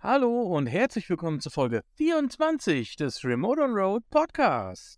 Hallo und herzlich willkommen zur Folge 24 des Remote on Road Podcasts.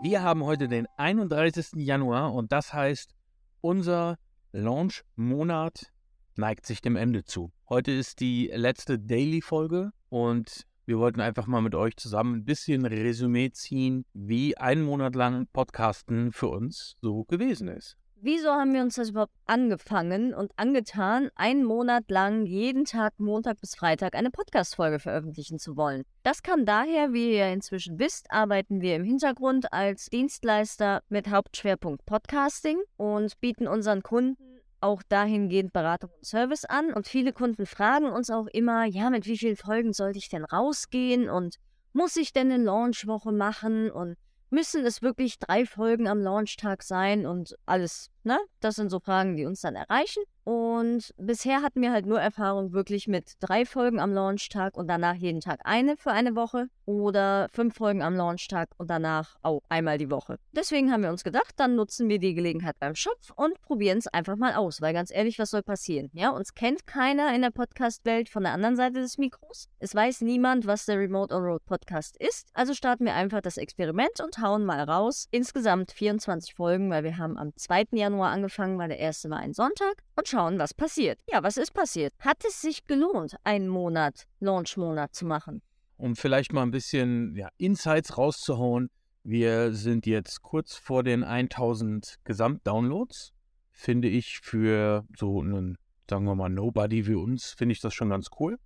Wir haben heute den 31. Januar und das heißt, unser Launch-Monat neigt sich dem Ende zu. Heute ist die letzte Daily-Folge und wir wollten einfach mal mit euch zusammen ein bisschen Resümee ziehen, wie ein Monat lang Podcasten für uns so gewesen ist. Wieso haben wir uns das überhaupt angefangen und angetan, einen Monat lang jeden Tag Montag bis Freitag eine Podcast-Folge veröffentlichen zu wollen? Das kam daher, wie ihr inzwischen wisst, arbeiten wir im Hintergrund als Dienstleister mit Hauptschwerpunkt Podcasting und bieten unseren Kunden auch dahingehend Beratung und Service an. Und viele Kunden fragen uns auch immer, ja, mit wie vielen Folgen sollte ich denn rausgehen? Und muss ich denn eine Launchwoche machen? Und müssen es wirklich drei Folgen am Launchtag sein? Und alles, ne? Das sind so Fragen, die uns dann erreichen. Und bisher hatten wir halt nur Erfahrung wirklich mit drei Folgen am Launchtag und danach jeden Tag eine für eine Woche oder fünf Folgen am Launchtag und danach auch einmal die Woche. Deswegen haben wir uns gedacht, dann nutzen wir die Gelegenheit beim Schopf und probieren es einfach mal aus, weil ganz ehrlich, was soll passieren? Ja, uns kennt keiner in der Podcast-Welt von der anderen Seite des Mikros. Es weiß niemand, was der Remote on Road Podcast ist. Also starten wir einfach das Experiment und hauen mal raus. Insgesamt 24 Folgen, weil wir haben am 2. Januar angefangen, weil der erste war ein Sonntag und schauen, was passiert. Ja, was ist passiert? Hat es sich gelohnt, einen Monat, Launch-Monat zu machen? Um vielleicht mal ein bisschen ja, Insights rauszuhauen. Wir sind jetzt kurz vor den 1000 Gesamtdownloads. Finde ich für so einen, sagen wir mal, Nobody wie uns, finde ich das schon ganz cool.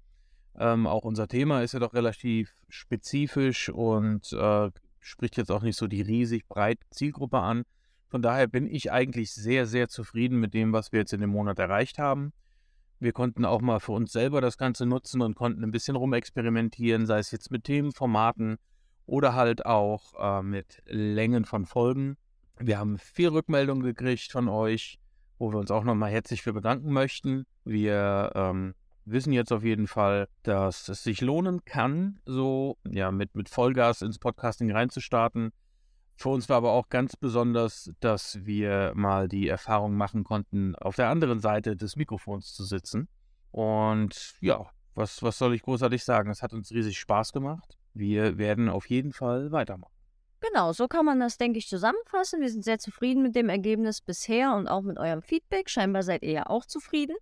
Ähm, auch unser Thema ist ja doch relativ spezifisch und äh, spricht jetzt auch nicht so die riesig breite Zielgruppe an. Von daher bin ich eigentlich sehr, sehr zufrieden mit dem, was wir jetzt in dem Monat erreicht haben. Wir konnten auch mal für uns selber das Ganze nutzen und konnten ein bisschen rumexperimentieren, sei es jetzt mit Themen, Formaten oder halt auch äh, mit Längen von Folgen. Wir haben viel Rückmeldungen gekriegt von euch, wo wir uns auch nochmal herzlich für bedanken möchten. Wir ähm, wissen jetzt auf jeden Fall, dass es sich lohnen kann, so ja mit, mit Vollgas ins Podcasting reinzustarten. Für uns war aber auch ganz besonders, dass wir mal die Erfahrung machen konnten, auf der anderen Seite des Mikrofons zu sitzen. Und ja, was, was soll ich großartig sagen? Es hat uns riesig Spaß gemacht. Wir werden auf jeden Fall weitermachen. Genau, so kann man das, denke ich, zusammenfassen. Wir sind sehr zufrieden mit dem Ergebnis bisher und auch mit eurem Feedback. Scheinbar seid ihr ja auch zufrieden.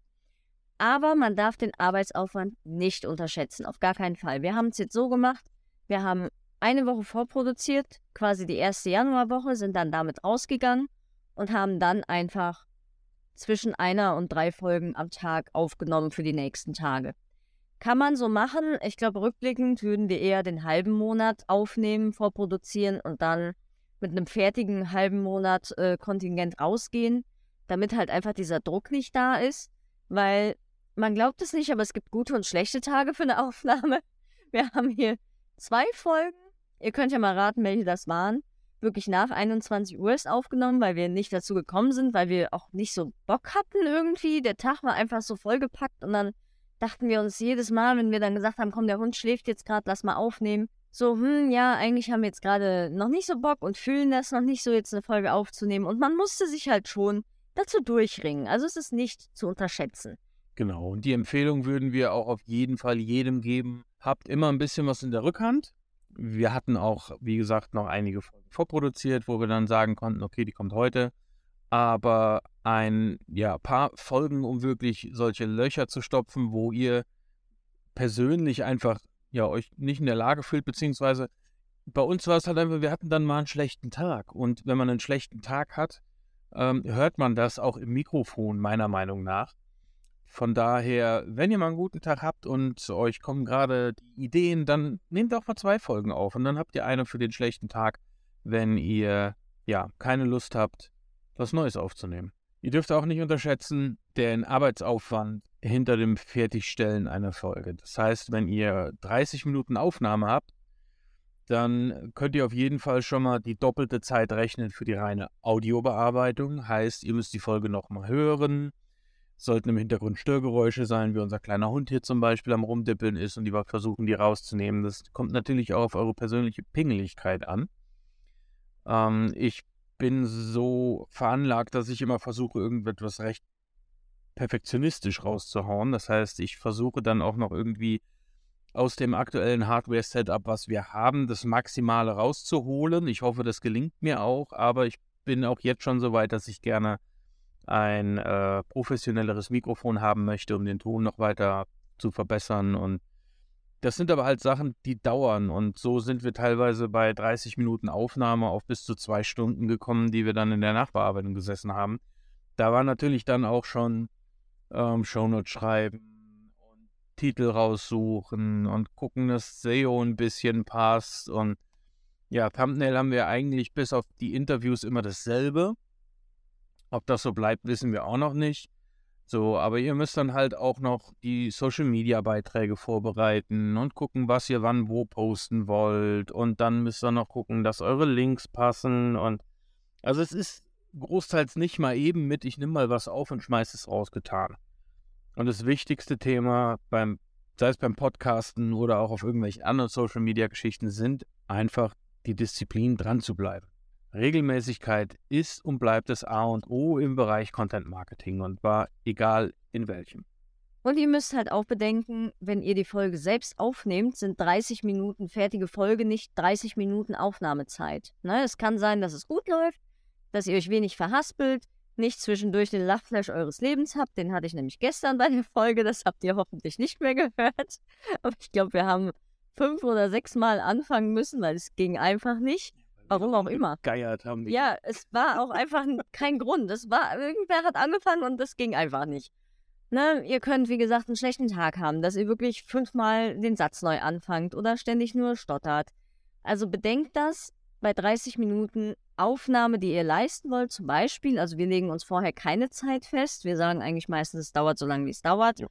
Aber man darf den Arbeitsaufwand nicht unterschätzen, auf gar keinen Fall. Wir haben es jetzt so gemacht, wir haben eine Woche vorproduziert, quasi die erste Januarwoche, sind dann damit rausgegangen und haben dann einfach zwischen einer und drei Folgen am Tag aufgenommen für die nächsten Tage. Kann man so machen. Ich glaube, rückblickend würden wir eher den halben Monat aufnehmen, vorproduzieren und dann mit einem fertigen halben Monat äh, Kontingent rausgehen, damit halt einfach dieser Druck nicht da ist. Weil man glaubt es nicht, aber es gibt gute und schlechte Tage für eine Aufnahme. Wir haben hier zwei Folgen Ihr könnt ja mal raten, welche das waren. Wirklich nach 21 Uhr ist aufgenommen, weil wir nicht dazu gekommen sind, weil wir auch nicht so Bock hatten irgendwie. Der Tag war einfach so vollgepackt und dann dachten wir uns jedes Mal, wenn wir dann gesagt haben, komm, der Hund schläft jetzt gerade, lass mal aufnehmen. So, hm, ja, eigentlich haben wir jetzt gerade noch nicht so Bock und fühlen das noch nicht so, jetzt eine Folge aufzunehmen. Und man musste sich halt schon dazu durchringen. Also es ist nicht zu unterschätzen. Genau, und die Empfehlung würden wir auch auf jeden Fall jedem geben. Habt immer ein bisschen was in der Rückhand. Wir hatten auch, wie gesagt, noch einige Folgen vorproduziert, wo wir dann sagen konnten, okay, die kommt heute. Aber ein ja, paar Folgen, um wirklich solche Löcher zu stopfen, wo ihr persönlich einfach ja, euch nicht in der Lage fühlt, beziehungsweise bei uns war es halt einfach, wir hatten dann mal einen schlechten Tag. Und wenn man einen schlechten Tag hat, ähm, hört man das auch im Mikrofon, meiner Meinung nach. Von daher, wenn ihr mal einen guten Tag habt und euch kommen gerade die Ideen, dann nehmt auch mal zwei Folgen auf und dann habt ihr eine für den schlechten Tag, wenn ihr ja keine Lust habt, was Neues aufzunehmen. Ihr dürft auch nicht unterschätzen den Arbeitsaufwand hinter dem Fertigstellen einer Folge. Das heißt, wenn ihr 30 Minuten Aufnahme habt, dann könnt ihr auf jeden Fall schon mal die doppelte Zeit rechnen für die reine Audiobearbeitung. Heißt, ihr müsst die Folge nochmal hören, sollten im Hintergrund Störgeräusche sein, wie unser kleiner Hund hier zum Beispiel am Rumdippeln ist und die wir versuchen, die rauszunehmen. Das kommt natürlich auch auf eure persönliche Pingeligkeit an. Ähm, ich bin so veranlagt, dass ich immer versuche, irgendetwas recht perfektionistisch rauszuhauen. Das heißt, ich versuche dann auch noch irgendwie aus dem aktuellen Hardware-Setup, was wir haben, das Maximale rauszuholen. Ich hoffe, das gelingt mir auch, aber ich bin auch jetzt schon so weit, dass ich gerne ein äh, professionelleres Mikrofon haben möchte, um den Ton noch weiter zu verbessern. Und das sind aber halt Sachen, die dauern. Und so sind wir teilweise bei 30 Minuten Aufnahme auf bis zu zwei Stunden gekommen, die wir dann in der Nachbearbeitung gesessen haben. Da war natürlich dann auch schon ähm, Shownotes schreiben und Titel raussuchen und gucken, dass SEO ein bisschen passt. Und ja, Thumbnail haben wir eigentlich bis auf die Interviews immer dasselbe. Ob das so bleibt, wissen wir auch noch nicht. So, aber ihr müsst dann halt auch noch die Social Media Beiträge vorbereiten und gucken, was ihr wann wo posten wollt. Und dann müsst ihr noch gucken, dass eure Links passen. Und also es ist großteils nicht mal eben mit, ich nehme mal was auf und schmeiße es raus getan. Und das wichtigste Thema beim, sei es beim Podcasten oder auch auf irgendwelchen anderen Social Media Geschichten, sind einfach die Disziplin dran zu bleiben. Regelmäßigkeit ist und bleibt das A und O im Bereich Content Marketing und war egal in welchem. Und ihr müsst halt auch bedenken, wenn ihr die Folge selbst aufnehmt, sind 30 Minuten fertige Folge nicht 30 Minuten Aufnahmezeit. Ne, es kann sein, dass es gut läuft, dass ihr euch wenig verhaspelt, nicht zwischendurch den Lachflash eures Lebens habt. Den hatte ich nämlich gestern bei der Folge, das habt ihr hoffentlich nicht mehr gehört. Aber ich glaube, wir haben fünf oder sechs Mal anfangen müssen, weil es ging einfach nicht. Warum auch immer. Geiert haben die. Ja, es war auch einfach kein Grund. Es war, irgendwer hat angefangen und das ging einfach nicht. Ne, ihr könnt, wie gesagt, einen schlechten Tag haben, dass ihr wirklich fünfmal den Satz neu anfangt oder ständig nur stottert. Also bedenkt das, bei 30 Minuten Aufnahme, die ihr leisten wollt, zum Beispiel, also wir legen uns vorher keine Zeit fest, wir sagen eigentlich meistens, es dauert so lange, wie es dauert, ja.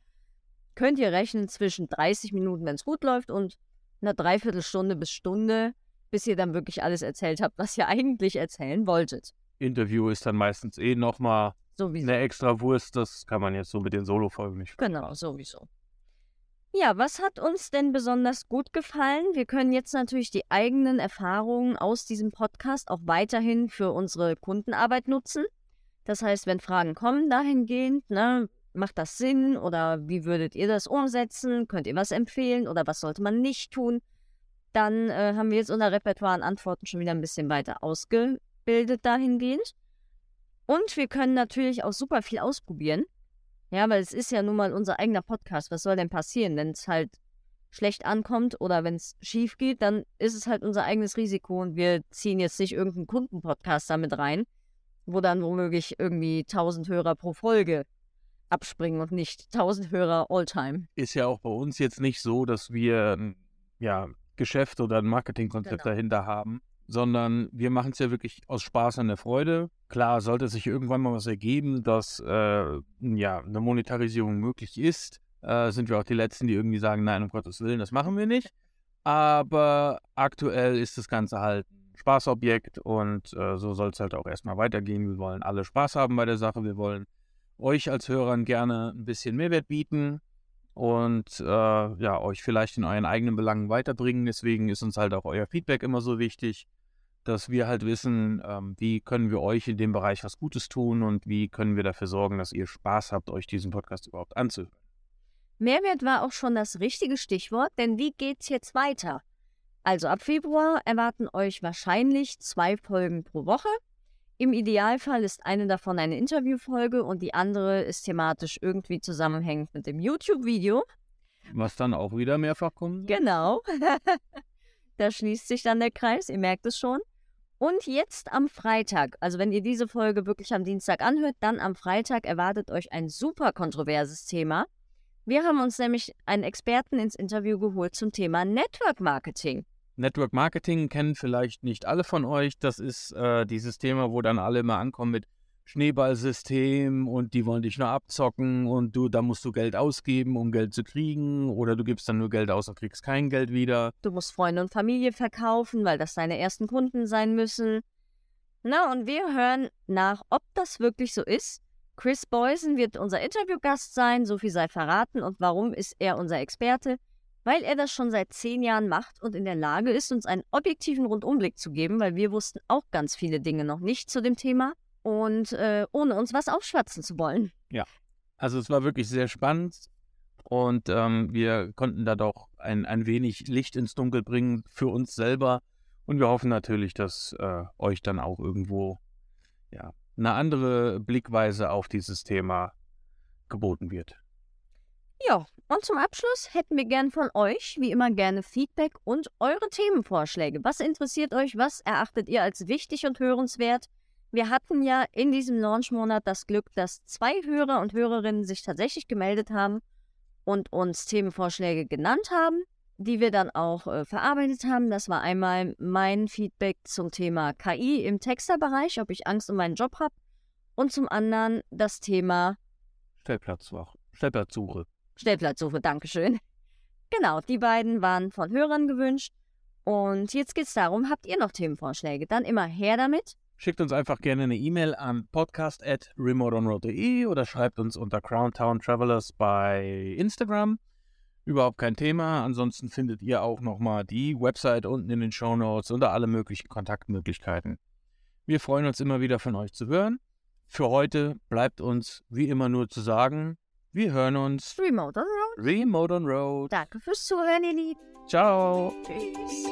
könnt ihr rechnen zwischen 30 Minuten, wenn es gut läuft, und einer Dreiviertelstunde bis Stunde, bis ihr dann wirklich alles erzählt habt, was ihr eigentlich erzählen wolltet. Interview ist dann meistens eh nochmal eine extra Wurst, das kann man jetzt so mit den Solo-Folgen nicht. Genau, sowieso. Ja, was hat uns denn besonders gut gefallen? Wir können jetzt natürlich die eigenen Erfahrungen aus diesem Podcast auch weiterhin für unsere Kundenarbeit nutzen. Das heißt, wenn Fragen kommen dahingehend, ne, macht das Sinn oder wie würdet ihr das umsetzen? Könnt ihr was empfehlen oder was sollte man nicht tun? Dann äh, haben wir jetzt unser Repertoire an Antworten schon wieder ein bisschen weiter ausgebildet dahingehend. Und wir können natürlich auch super viel ausprobieren. Ja, weil es ist ja nun mal unser eigener Podcast. Was soll denn passieren, wenn es halt schlecht ankommt oder wenn es schief geht, dann ist es halt unser eigenes Risiko und wir ziehen jetzt nicht irgendeinen Kundenpodcast damit rein, wo dann womöglich irgendwie 1000 Hörer pro Folge abspringen und nicht 1000 Hörer all-time. Ist ja auch bei uns jetzt nicht so, dass wir ja, Geschäft oder ein Marketingkonzept genau. dahinter haben, sondern wir machen es ja wirklich aus Spaß und der Freude. Klar, sollte sich irgendwann mal was ergeben, dass äh, ja, eine Monetarisierung möglich ist, äh, sind wir auch die Letzten, die irgendwie sagen, nein, um Gottes Willen, das machen wir nicht. Aber aktuell ist das Ganze halt ein Spaßobjekt und äh, so soll es halt auch erstmal weitergehen. Wir wollen alle Spaß haben bei der Sache. Wir wollen euch als Hörern gerne ein bisschen Mehrwert bieten und äh, ja, euch vielleicht in euren eigenen Belangen weiterbringen. Deswegen ist uns halt auch euer Feedback immer so wichtig dass wir halt wissen, ähm, wie können wir euch in dem Bereich was Gutes tun und wie können wir dafür sorgen, dass ihr Spaß habt, euch diesen Podcast überhaupt anzuhören. Mehrwert war auch schon das richtige Stichwort, denn wie geht's jetzt weiter? Also ab Februar erwarten euch wahrscheinlich zwei Folgen pro Woche. Im Idealfall ist eine davon eine Interviewfolge und die andere ist thematisch irgendwie zusammenhängend mit dem YouTube-Video. Was dann auch wieder mehrfach kommt? Genau. da schließt sich dann der Kreis, ihr merkt es schon. Und jetzt am Freitag, also wenn ihr diese Folge wirklich am Dienstag anhört, dann am Freitag erwartet euch ein super kontroverses Thema. Wir haben uns nämlich einen Experten ins Interview geholt zum Thema Network Marketing. Network Marketing kennen vielleicht nicht alle von euch. Das ist äh, dieses Thema, wo dann alle immer ankommen mit, Schneeballsystem und die wollen dich nur abzocken und du, da musst du Geld ausgeben, um Geld zu kriegen oder du gibst dann nur Geld aus und kriegst kein Geld wieder. Du musst Freunde und Familie verkaufen, weil das deine ersten Kunden sein müssen. Na, und wir hören nach, ob das wirklich so ist, Chris Boysen wird unser Interviewgast sein, so viel sei verraten. Und warum ist er unser Experte? Weil er das schon seit zehn Jahren macht und in der Lage ist, uns einen objektiven Rundumblick zu geben, weil wir wussten auch ganz viele Dinge noch nicht zu dem Thema und äh, ohne uns was aufschwatzen zu wollen. Ja, also es war wirklich sehr spannend und ähm, wir konnten da doch ein, ein wenig Licht ins Dunkel bringen für uns selber und wir hoffen natürlich, dass äh, euch dann auch irgendwo ja, eine andere Blickweise auf dieses Thema geboten wird. Ja, und zum Abschluss hätten wir gern von euch, wie immer gerne Feedback und eure Themenvorschläge. Was interessiert euch? Was erachtet ihr als wichtig und hörenswert? Wir hatten ja in diesem Launchmonat das Glück, dass zwei Hörer und Hörerinnen sich tatsächlich gemeldet haben und uns Themenvorschläge genannt haben, die wir dann auch äh, verarbeitet haben. Das war einmal mein Feedback zum Thema KI im Texterbereich, ob ich Angst um meinen Job habe. Und zum anderen das Thema Stellplatzsuche. Stellplatzsuche. Dankeschön. Genau, die beiden waren von Hörern gewünscht. Und jetzt geht es darum, habt ihr noch Themenvorschläge? Dann immer her damit. Schickt uns einfach gerne eine E-Mail an podcast.remoteonroad.de oder schreibt uns unter Crowntown Travelers bei Instagram. Überhaupt kein Thema. Ansonsten findet ihr auch nochmal die Website unten in den Show Notes und alle möglichen Kontaktmöglichkeiten. Wir freuen uns immer wieder von euch zu hören. Für heute bleibt uns wie immer nur zu sagen, wir hören uns. Remote on Road. Remote on Road. Danke fürs Zuhören, ihr Lieben. Ciao. Tschüss.